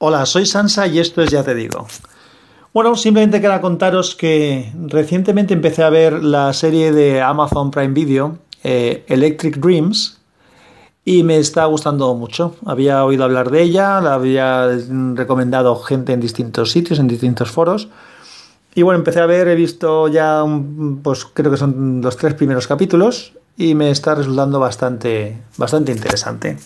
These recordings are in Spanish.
Hola, soy Sansa y esto es Ya Te Digo. Bueno, simplemente quería contaros que recientemente empecé a ver la serie de Amazon Prime Video, eh, Electric Dreams, y me está gustando mucho. Había oído hablar de ella, la había recomendado gente en distintos sitios, en distintos foros. Y bueno, empecé a ver, he visto ya, pues creo que son los tres primeros capítulos y me está resultando bastante, bastante interesante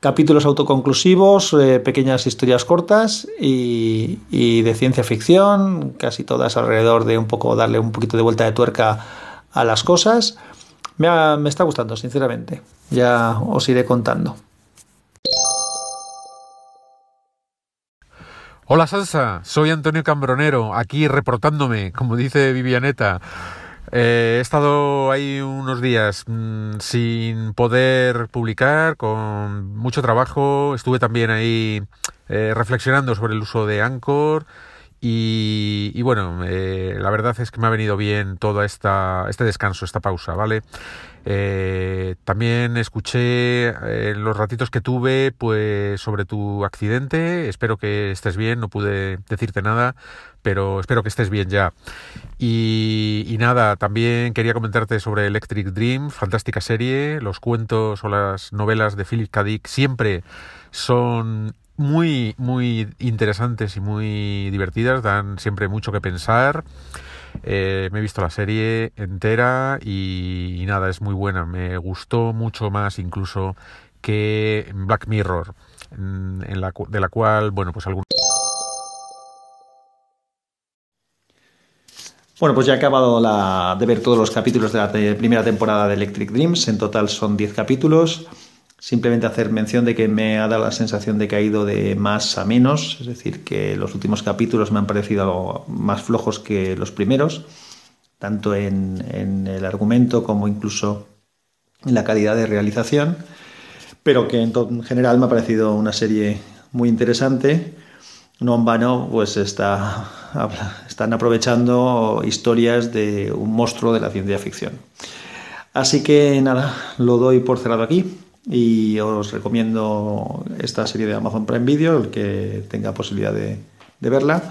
capítulos autoconclusivos, eh, pequeñas historias cortas y, de ciencia ficción, casi todas alrededor de un poco darle un poquito de vuelta de tuerca a las cosas. Me, me está gustando, sinceramente. Ya os iré contando. Hola Salsa, soy Antonio Cambronero, aquí reportándome, como dice Vivianeta. Eh, he estado ahí unos días mm, sin poder publicar, con mucho trabajo. Estuve también ahí eh, reflexionando sobre el uso de Anchor. Y, bueno, eh, la verdad es que me ha venido bien todo esta, este descanso, esta pausa, ¿vale? también escuché en los ratitos que tuve pues sobre tu accidente. Espero que estés bien, no pude decirte nada, pero espero que estés bien ya. Y, nada, también quería comentarte sobre Electric Dream, fantástica serie. Los cuentos o las novelas de Philip K. Dick siempre son muy, muy interesantes y muy divertidas, dan siempre mucho que pensar. Eh, me he visto la serie entera y, nada, es muy buena. Me gustó mucho más incluso que Black Mirror, en, la, de la cual, bueno, pues algunos... Bueno, pues ya he acabado de ver todos los capítulos de la primera temporada de Electric Dreams. En total son 10 capítulos. Simplemente hacer mención de que me ha dado la sensación de que ha ido de más a menos. Es decir, que los últimos capítulos me han parecido algo más flojos que los primeros. Tanto en, el argumento como incluso en la calidad de realización. Pero que en general me ha parecido una serie muy interesante no en vano pues está, están aprovechando historias de un monstruo de la ciencia ficción. Así que nada, lo doy por cerrado aquí y os recomiendo esta serie de Amazon Prime Video, el que tenga posibilidad de, verla,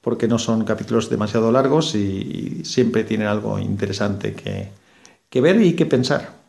porque no son capítulos demasiado largos y, siempre tienen algo interesante que ver y que pensar.